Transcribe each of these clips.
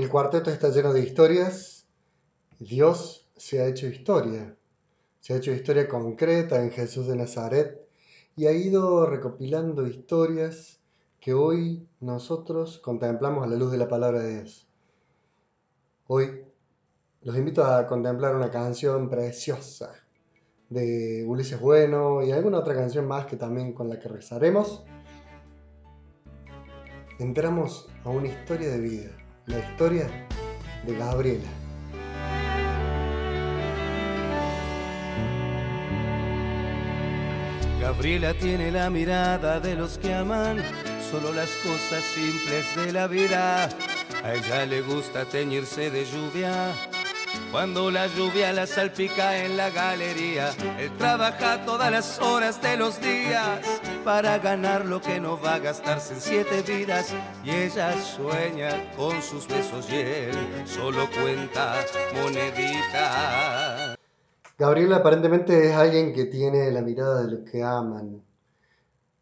El cuarteto está lleno de historias. Dios se ha hecho historia. Se ha hecho historia concreta en Jesús de Nazaret y ha ido recopilando historias que hoy nosotros contemplamos a la luz de la palabra de Dios. Hoy los invito a contemplar una canción preciosa de Ulises Bueno y alguna otra canción más que también con la que rezaremos. Entramos a una historia de vida, la historia de Gabriela. Gabriela tiene la mirada de los que aman solo las cosas simples de la vida. A ella le gusta teñirse de lluvia. Cuando la lluvia la salpica en la galería, él trabaja todas las horas de los días para ganar lo que no va a gastarse en siete vidas. Y ella sueña con sus besos y él solo cuenta moneditas. Gabriela aparentemente es alguien que tiene la mirada de los que aman.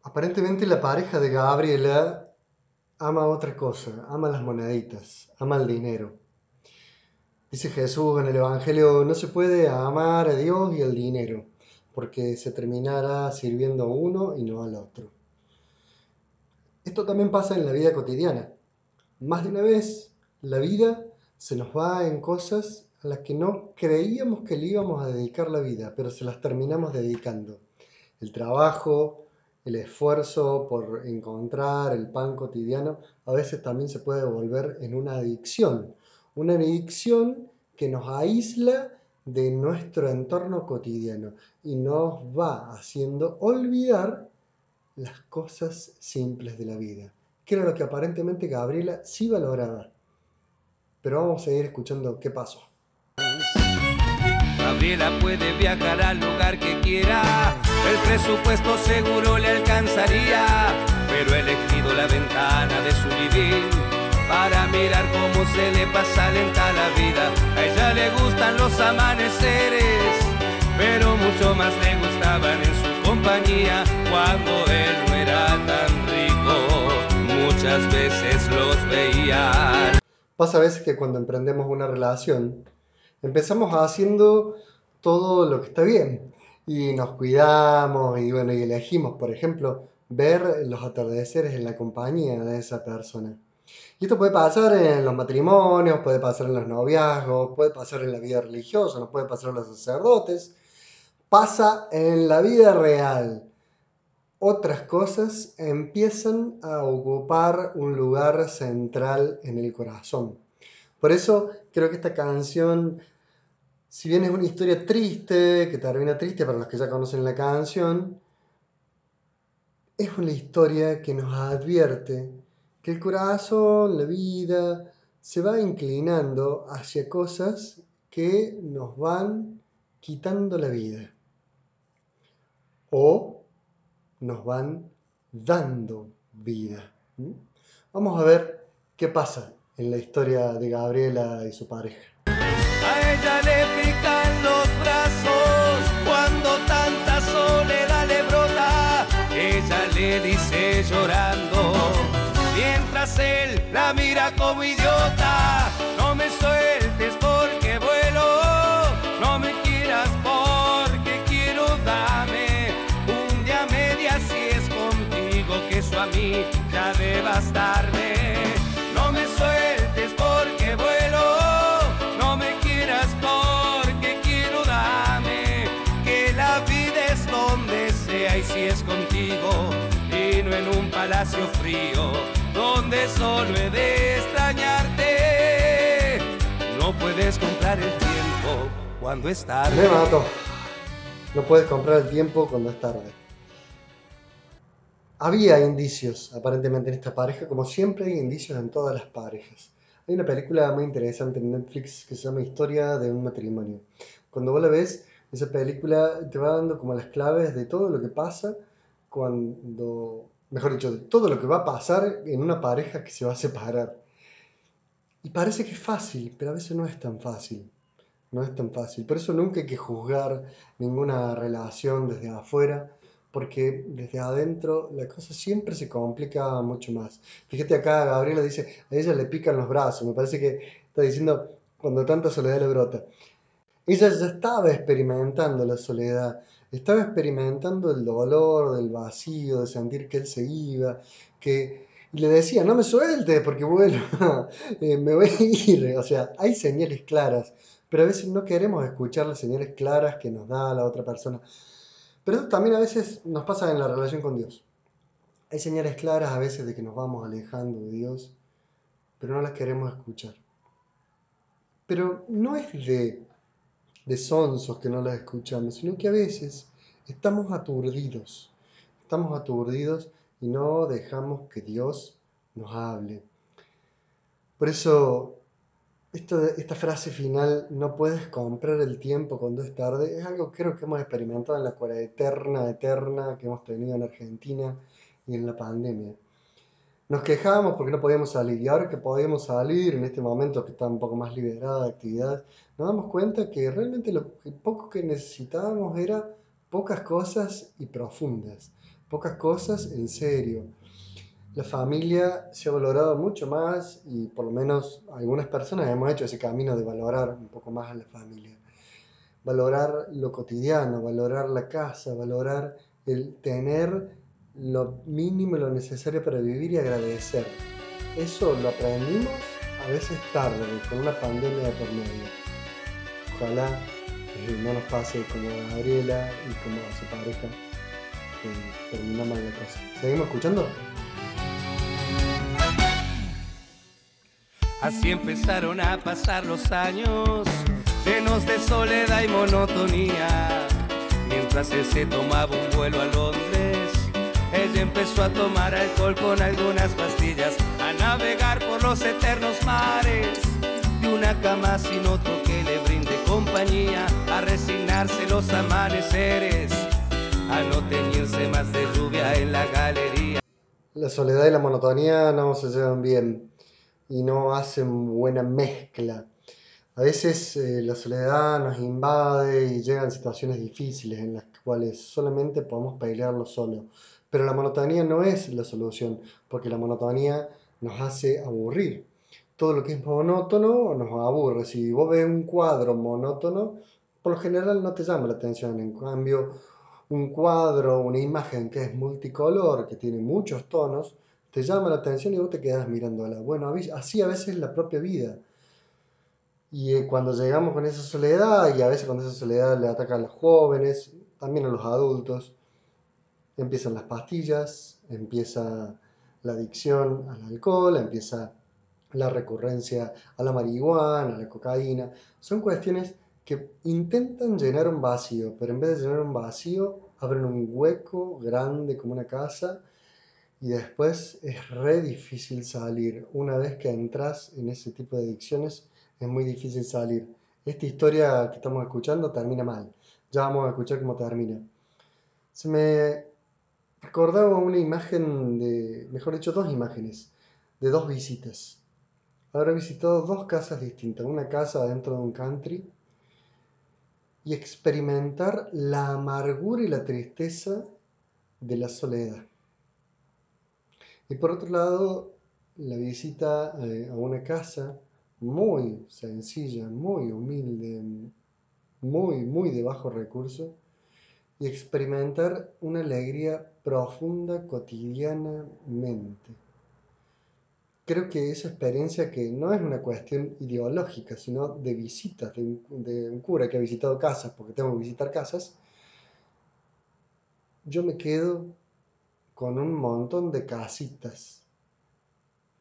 Aparentemente la pareja de Gabriela ama otra cosa, ama las moneditas, ama el dinero. Dice Jesús en el Evangelio, no se puede amar a Dios y al dinero, porque se terminará sirviendo a uno y no al otro. Esto también pasa en la vida cotidiana. Más de una vez, la vida se nos va en cosas a las que no creíamos que le íbamos a dedicar la vida, pero se las terminamos dedicando. El trabajo, el esfuerzo por encontrar el pan cotidiano, a veces también se puede volver en una adicción. Una adicción que nos aísla de nuestro entorno cotidiano y nos va haciendo olvidar las cosas simples de la vida, que era lo que aparentemente Gabriela sí valoraba. Pero vamos a seguir escuchando qué pasó. Gabriela puede viajar al lugar que quiera, el presupuesto seguro le alcanzaría, pero he elegido la ventana de su living para mirar cómo se le pasa lenta la vida. A ella le gustan los amaneceres, pero mucho más le gustaban en su compañía cuando él no era tan rico. Muchas veces los veía. Pasa a veces que cuando emprendemos una relación, empezamos haciendo todo lo que está bien y nos cuidamos y bueno, y elegimos, por ejemplo, ver los atardeceres en la compañía de esa persona. Y esto puede pasar en los matrimonios, puede pasar en los noviazgos, puede pasar en la vida religiosa, no puede pasar en los sacerdotes, pasa en la vida real. Otras cosas empiezan a ocupar un lugar central en el corazón. Por eso creo que esta canción, si bien es una historia triste, que termina triste para los que ya conocen la canción, es una historia que nos advierte que el corazón, la vida, se va inclinando hacia cosas que nos van quitando la vida o nos van dando vida. Vamos a ver qué pasa en la historia de Gabriela y su pareja. A ella le pican los brazos cuando tanta soledad le brota. Ella le dice llorando, la mira como idiota. No me sueltes porque vuelo, no me quieras porque quiero dame un día media si es contigo que eso a mí ya bastarme. No me sueltes porque vuelo, no me quieras porque quiero dame que la vida es donde sea y si es contigo y no en un palacio frío donde. No puedes comprar el tiempo cuando es tarde. Me mato. No puedes comprar el tiempo cuando es tarde. Había indicios, aparentemente, en esta pareja, como siempre hay indicios en todas las parejas. Hay una película muy interesante en Netflix que se llama Historia de un matrimonio. Cuando vos la ves, esa película te va dando como las claves de todo lo que pasa cuando, mejor dicho, de todo lo que va a pasar en una pareja que se va a separar. Y parece que es fácil, pero a veces no es tan fácil. No es tan fácil. Por eso nunca hay que juzgar ninguna relación desde afuera, porque desde adentro la cosa siempre se complica mucho más. Fíjate acá, Gabriela dice, a ella le pican los brazos, me parece que está diciendo cuando tanta soledad le brota. Ella ya estaba experimentando la soledad, estaba experimentando el dolor del vacío, de sentir que él se iba, que y le decía, no me suelte porque bueno, eh, me voy a ir. O sea, hay señales claras, pero a veces no queremos escuchar las señales claras que nos da la otra persona. Pero eso también a veces nos pasa en la relación con Dios. Hay señales claras a veces de que nos vamos alejando de Dios, pero no las queremos escuchar. Pero no es de, de sonsos que no las escuchamos, sino que a veces estamos aturdidos. Estamos aturdidos y no dejamos que Dios nos hable. Por eso, esta frase final, no puedes comprar el tiempo cuando es tarde, es algo que creo que hemos experimentado en la cuarentena eterna, eterna que hemos tenido en Argentina y en la pandemia. Nos quejábamos porque no podíamos salir y ahora que podíamos salir, en este momento que está un poco más liberada de actividad, nos damos cuenta que realmente lo poco que necesitábamos era pocas cosas y profundas pocas cosas en serio. La familia se ha valorado mucho más y por lo menos algunas personas hemos hecho ese camino de valorar un poco más a la familia. Valorar lo cotidiano, valorar la casa, valorar el tener lo mínimo y lo necesario para vivir y agradecer. Eso lo aprendimos a veces tarde, con una pandemia de por medio. Ojalá no nos pase como a Gabriela y como a su pareja que la cosa. ¿Seguimos escuchando? Así empezaron a pasar los años, llenos de soledad y monotonía. Mientras él se tomaba un vuelo a Londres, ella empezó a tomar alcohol con algunas pastillas, a navegar por los eternos mares, de una cama sin otro que le brinde compañía, a resignarse los amaneceres a no teñirse más de lluvia en la galería. La soledad y la monotonía no se llevan bien y no hacen buena mezcla. A veces eh, la soledad nos invade y llegan situaciones difíciles en las cuales solamente podemos pelearlo solo. Pero la monotonía no es la solución, porque la monotonía nos hace aburrir. Todo lo que es monótono nos aburre. Si vos ves un cuadro monótono, por lo general no te llama la atención. En cambio, un cuadro, una imagen que es multicolor, que tiene muchos tonos, te llama la atención y vos te quedas mirándola. Bueno, así a veces la propia vida. Y eh, cuando llegamos con esa soledad, y a veces cuando esa soledad le ataca a los jóvenes, también a los adultos, empiezan las pastillas, empieza la adicción al alcohol, empieza la recurrencia a la marihuana, a la cocaína. Son cuestiones que intentan llenar un vacío, pero en vez de llenar un vacío, abren un hueco grande como una casa y después es re difícil salir. Una vez que entras en ese tipo de adicciones, es muy difícil salir. Esta historia que estamos escuchando termina mal. Ya vamos a escuchar cómo termina. Se me recordaba una imagen de, mejor dicho, dos imágenes de dos visitas. Habrá visitado dos casas distintas. Una casa dentro de un country y experimentar la amargura y la tristeza de la soledad. Y por otro lado, la visita eh, a una casa muy sencilla, muy humilde, muy, muy de bajo recurso, y experimentar una alegría profunda cotidianamente creo que esa experiencia que no es una cuestión ideológica, sino de visitas, de un, cura que ha visitado casas, porque tengo que visitar casas, yo me quedo con un montón de casitas,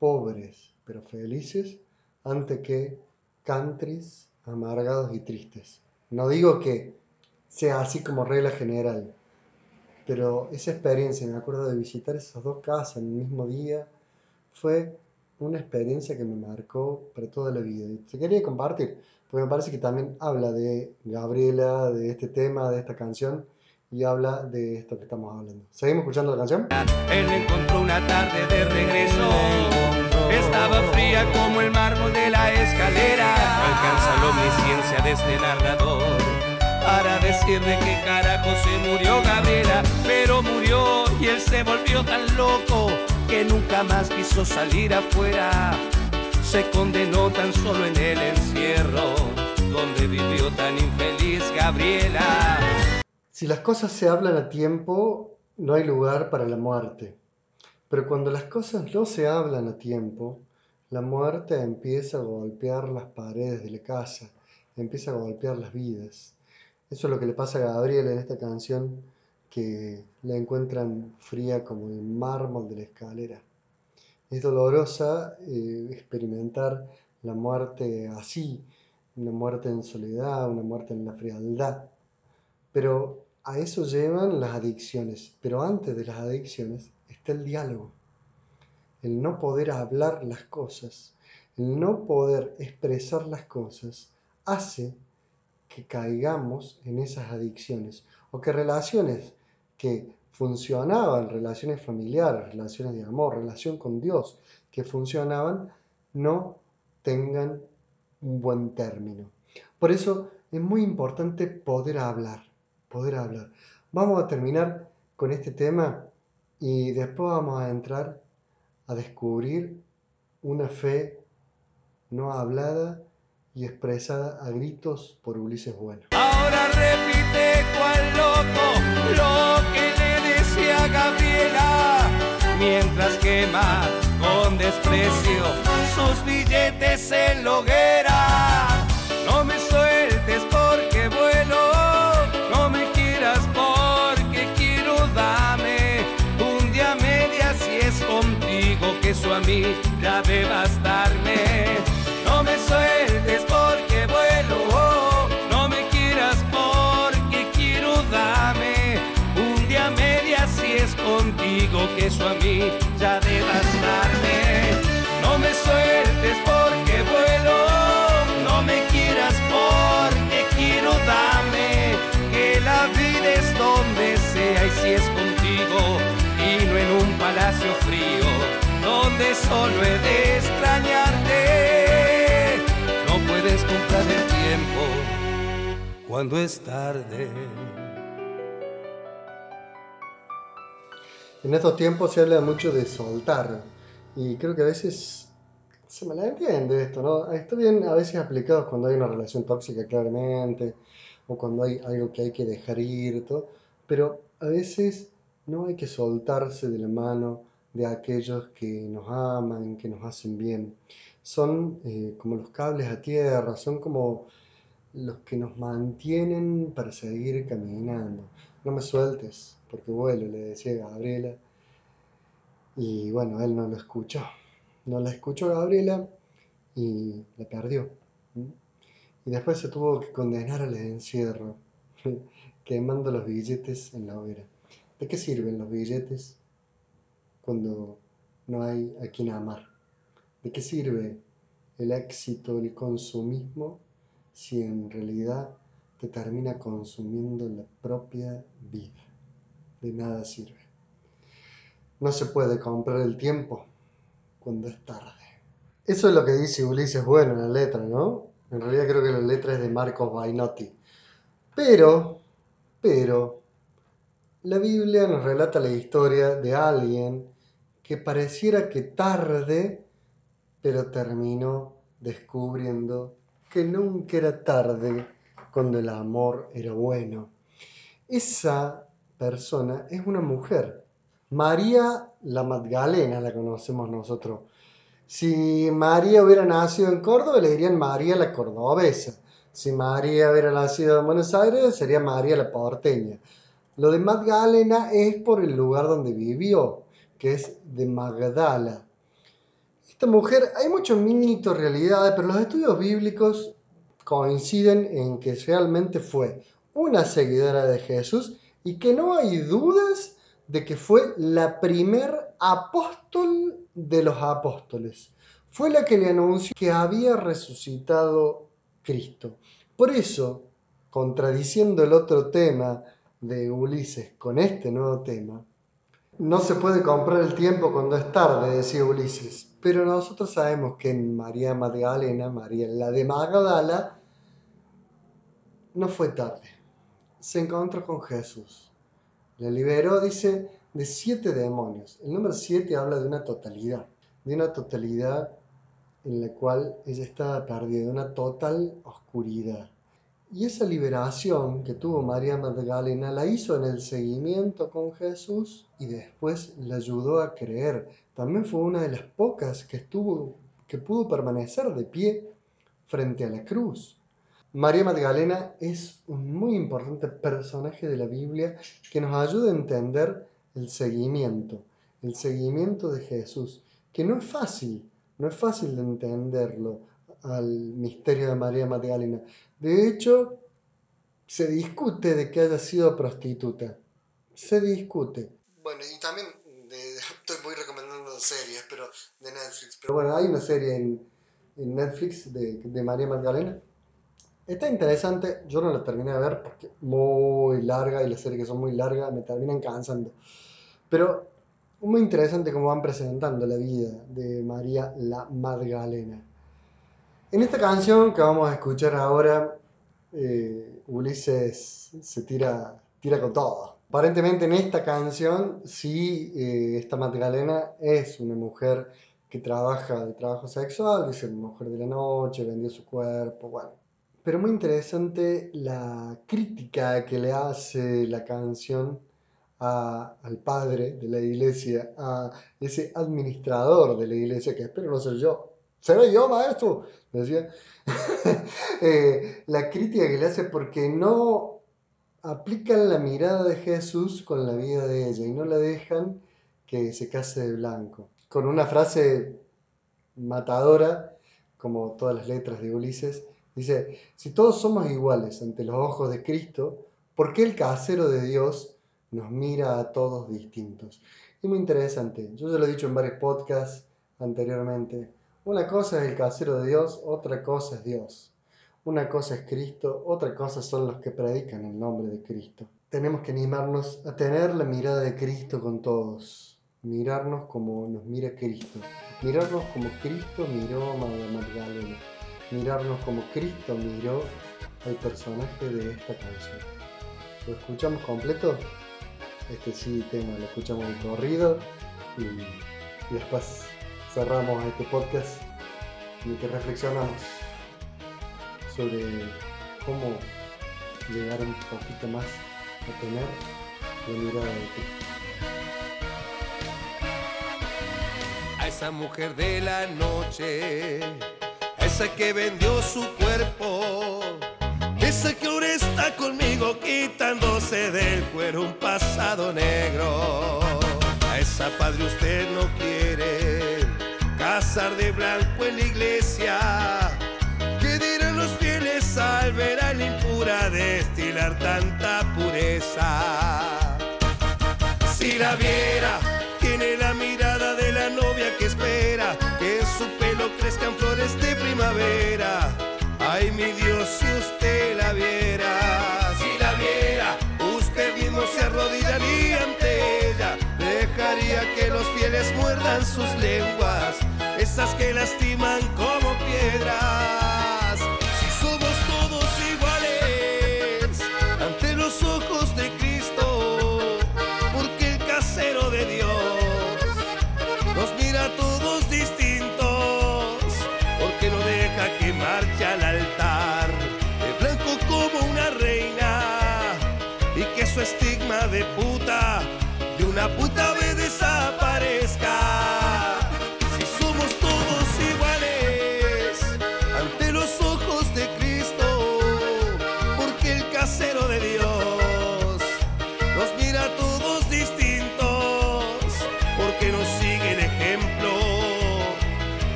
pobres pero felices, ante que countries amargados y tristes. No digo que sea así como regla general, pero esa experiencia, me acuerdo de visitar esas dos casas en el mismo día, fue una experiencia que me marcó para toda la vida. Y te quería compartir, porque me parece que también habla de Gabriela, de este tema, de esta canción, y habla de esto que estamos hablando. ¿Seguimos escuchando la canción? Él encontró una tarde de regreso. Estaba fría como el mármol de la escalera. alcanza la omnisciencia de este narrador. Para decirle que carajo se murió Gabriela, pero murió y él se volvió tan loco que nunca más quiso salir afuera. Se condenó tan solo en el encierro, donde vivió tan infeliz Gabriela. Si las cosas se hablan a tiempo, no hay lugar para la muerte. Pero cuando las cosas no se hablan a tiempo, la muerte empieza a golpear las paredes de la casa, empieza a golpear las vidas. Eso es lo que le pasa a Gabriel en esta canción que la encuentran fría como el mármol de la escalera. Es dolorosa eh, experimentar la muerte así, una muerte en soledad, una muerte en la frialdad. Pero a eso llevan las adicciones. Pero antes de las adicciones está el diálogo. El no poder hablar las cosas, el no poder expresar las cosas, hace que caigamos en esas adicciones o que relaciones que funcionaban, relaciones familiares, relaciones de amor, relación con Dios, que funcionaban, no tengan un buen término. Por eso es muy importante poder hablar, poder hablar. Vamos a terminar con este tema y después vamos a entrar a descubrir una fe no hablada y expresada a gritos por Ulises Bueno. Ahora repite cual loco lo que le decía Gabriela, mientras quema con desprecio sus billetes en la hoguera. No me sueltes porque vuelo, no me quieras porque quiero dame un día media si es contigo que eso a mí ya debe bastarme. Donde solo he de extrañarte. No puedes comprar el tiempo cuando es tarde. En estos tiempos se habla mucho de soltar y creo que a veces se me la entiende esto, ¿no? Está bien a veces aplicado cuando hay una relación tóxica claramente o cuando hay algo que hay que dejar ir, todo, pero a veces no hay que soltarse de la mano de aquellos que nos aman, que nos hacen bien. Son eh, como los cables a tierra, son como los que nos mantienen para seguir caminando. No me sueltes, porque vuelo, le decía Gabriela. Y bueno, él no lo escuchó. No la escuchó Gabriela y la perdió. Y después se tuvo que condenar al encierro, quemando los billetes en la hoguera. ¿De qué sirven los billetes cuando no hay a quien amar? ¿De qué sirve el éxito, el consumismo, si en realidad te termina consumiendo la propia vida? De nada sirve. No se puede comprar el tiempo cuando es tarde. Eso es lo que dice Ulises Bueno en la letra, ¿no? En realidad creo que la letra es de Marcos Bainotti. Pero, pero, la Biblia nos relata la historia de alguien que pareciera que tarde, pero terminó descubriendo que nunca era tarde cuando el amor era bueno. Esa persona es una mujer. María la Magdalena la conocemos nosotros. Si María hubiera nacido en Córdoba, le dirían María la Cordobesa. Si María hubiera nacido en Buenos Aires, sería María la Porteña. Lo de Magdalena es por el lugar donde vivió, que es de Magdala. Esta mujer, hay muchos mitos, realidades, pero los estudios bíblicos coinciden en que realmente fue una seguidora de Jesús y que no hay dudas de que fue la primer apóstol de los apóstoles. Fue la que le anunció que había resucitado Cristo. Por eso, contradiciendo el otro tema de Ulises con este nuevo tema, no se puede comprar el tiempo cuando es tarde, decía Ulises. Pero nosotros sabemos que María Magdalena, María la de Magdala, no fue tarde. se encontró con Jesús. Le liberó, dice, de siete demonios. El número siete habla de una totalidad, de una totalidad en la cual ella estaba perdida, de una total oscuridad. Y esa liberación que tuvo María Magdalena la hizo en el seguimiento con Jesús y después le ayudó a creer. También fue una de las pocas que estuvo que pudo permanecer de pie frente a la cruz. María Magdalena es un muy importante personaje de la Biblia que nos ayuda a entender el seguimiento, el seguimiento de Jesús, que no es fácil, no es fácil de entenderlo al misterio de María Magdalena. De hecho, se discute de que haya sido prostituta. Se discute. Bueno, y también estoy muy recomendando series, pero de Netflix. Pero bueno, hay una serie en, Netflix de, de María Magdalena Está interesante, yo no la terminé de ver porque muy larga y las series que son muy largas me terminan cansando. Pero muy interesante cómo van presentando la vida de María la Magdalena. En esta canción que vamos a escuchar ahora, eh, Ulises se tira, con todo. Aparentemente en esta canción sí, eh, esta Magdalena es una mujer que trabaja de trabajo sexual, dice mujer de la noche, vendió su cuerpo, bueno pero muy interesante la crítica que le hace la canción al padre de la iglesia, a ese administrador de la iglesia, que espero no ser yo. ¿Seré yo, maestro? Decía. Eh, la crítica que le hace porque no aplican la mirada de Jesús con la vida de ella y no la dejan que se case de blanco. Con una frase matadora, como todas las letras de Ulises, Dice, si todos somos iguales ante los ojos de Cristo, ¿por qué el casero de Dios nos mira a todos distintos? Y muy interesante, yo ya lo he dicho en varios podcasts anteriormente, una cosa es el casero de Dios, otra cosa es Dios. Una cosa es Cristo, otra cosa son los que predican el nombre de Cristo. Tenemos que animarnos a tener la mirada de Cristo con todos, mirarnos como nos mira Cristo, mirarnos como Cristo miró a Magdalena mirarnos como Cristo miró al personaje de esta canción. ¿Lo escuchamos completo? Este sí tema, lo escuchamos en corrido y, después cerramos este podcast en el que reflexionamos sobre cómo llegar un poquito más a tener la mirada de Cristo. A esa mujer de la noche esa que vendió su cuerpo, esa que ahora está conmigo quitándose del cuero un pasado negro. A esa padre usted no quiere casar de blanco en la iglesia. ¿Qué dirán los fieles al ver a la impura destilar tanta pureza? Si la viera, tiene la mirada de la novia que espera que en su pelo crezcan flores de primavera. Ay, mi Dios, si usted la viera, si la viera, usted mismo se arrodillaría ante ella. Dejaría que los fieles muerdan sus lenguas, esas que lastiman como piedras. Si somos todos iguales ante los ojos de Cristo, porque el casero de Dios nos mira a todos distintos, porque no deja que marche al altar, de blanco como una reina, y que su estigma de puta,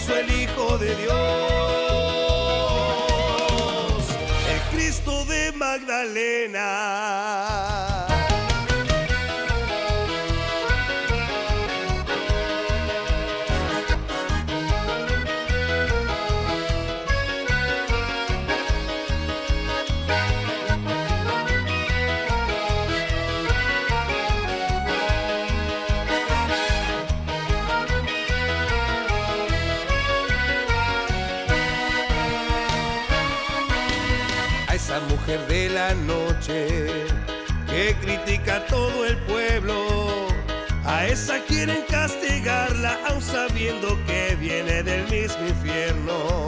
hizo el Hijo de Dios, el Cristo de Magdalena. Quieren castigarla aun sabiendo que viene del mismo infierno.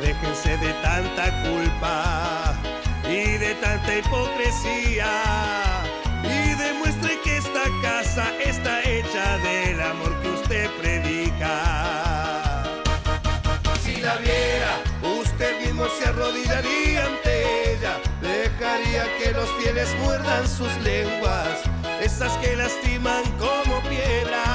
Déjense de tanta culpa y de tanta hipocresía y demuestre que esta casa está hecha del amor que usted predica. Si la viera, usted mismo se arrodillaría ante ella, dejaría que los fieles muerdan sus lenguas, esas que lastiman como piedras.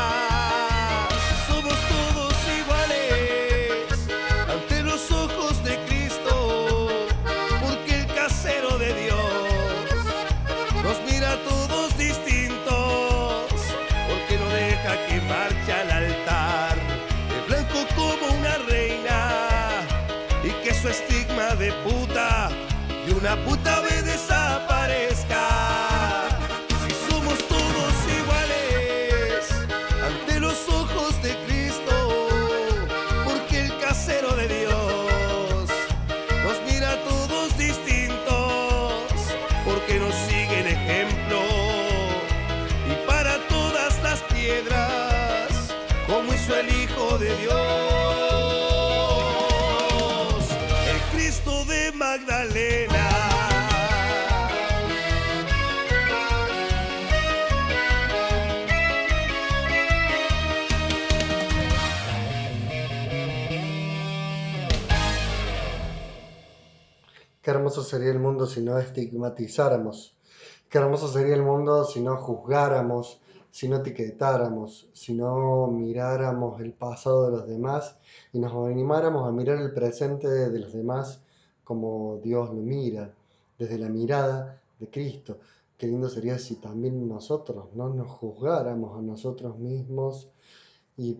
Somos todos iguales ante los ojos de Cristo, porque el casero de Dios nos mira a todos distintos, porque no deja que marche al altar, de blanco como una reina, y que su estigma de puta, de una puta vez desaparezca. De Dios, el Cristo de Magdalena. Qué hermoso sería el mundo si no estigmatizáramos. Qué hermoso sería el mundo si no juzgáramos, si no etiquetáramos, si no miráramos el pasado de los demás y nos animáramos a mirar el presente de los demás como Dios lo mira, desde la mirada de Cristo. Qué lindo sería si también nosotros no nos juzgáramos a nosotros mismos y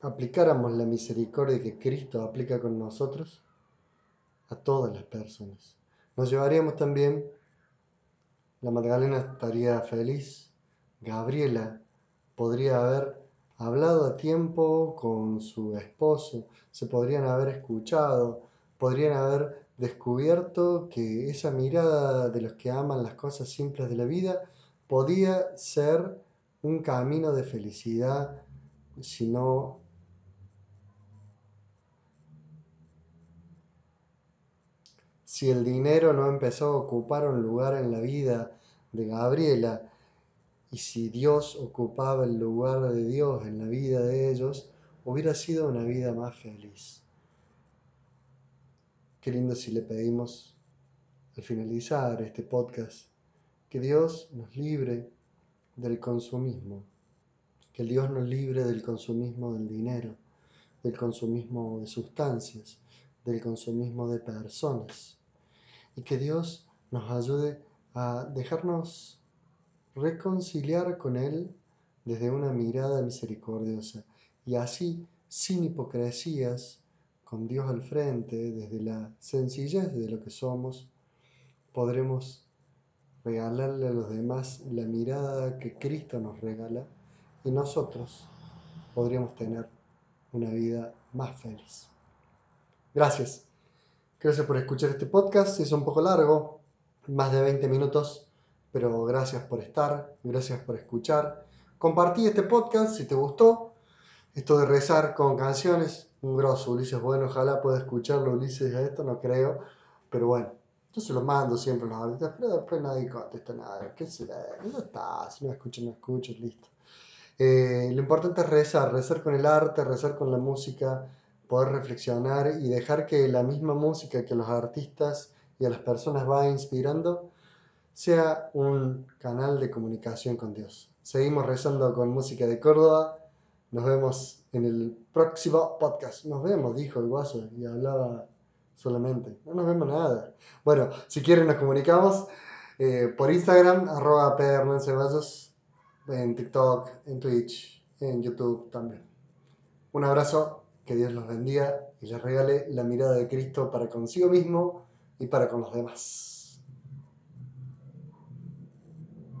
aplicáramos la misericordia que Cristo aplica con nosotros a todas las personas. Nos llevaríamos también, la Magdalena estaría feliz, Gabriela podría haber hablado a tiempo con su esposo, se podrían haber escuchado, podrían haber descubierto que esa mirada de los que aman las cosas simples de la vida podía ser un camino de felicidad si no si el dinero no empezó a ocupar un lugar en la vida de Gabriela y si Dios ocupaba el lugar de Dios en la vida de ellos, hubiera sido una vida más feliz. Qué lindo si le pedimos al finalizar este podcast que Dios nos libre del consumismo, que Dios nos libre del consumismo del dinero, del consumismo de sustancias, del consumismo de personas y que Dios nos ayude a dejarnos reconciliar con Él desde una mirada misericordiosa y así, sin hipocresías, con Dios al frente, desde la sencillez de lo que somos, podremos regalarle a los demás la mirada que Cristo nos regala y nosotros podríamos tener una vida más feliz. Gracias. Gracias por escuchar este podcast. Es un poco largo, más de 20 minutos, pero gracias por estar, gracias por escuchar. Compartí este podcast si te gustó. Esto de rezar con canciones, un grosso. Ulises, bueno, ojalá pueda escucharlo Ulises a esto, no creo. Pero bueno, yo se lo mando siempre a los artistas, pero después nadie contesta nada. ¿Qué será? No está, si no escuchan, no escuchan, listo. Eh, lo importante es rezar, rezar con el arte, rezar con la música, poder reflexionar y dejar que la misma música que los artistas y a las personas va inspirando sea un canal de comunicación con Dios. Seguimos rezando con música de Córdoba. Nos vemos en el próximo podcast. Nos vemos, dijo el guaso y hablaba solamente. No nos vemos nada. Bueno, si quieren nos comunicamos eh, por Instagram, arroba Ceballos, en TikTok, en Twitch, en YouTube también. Un abrazo que Dios los bendiga y les regale la mirada de Cristo para consigo mismo y para con los demás.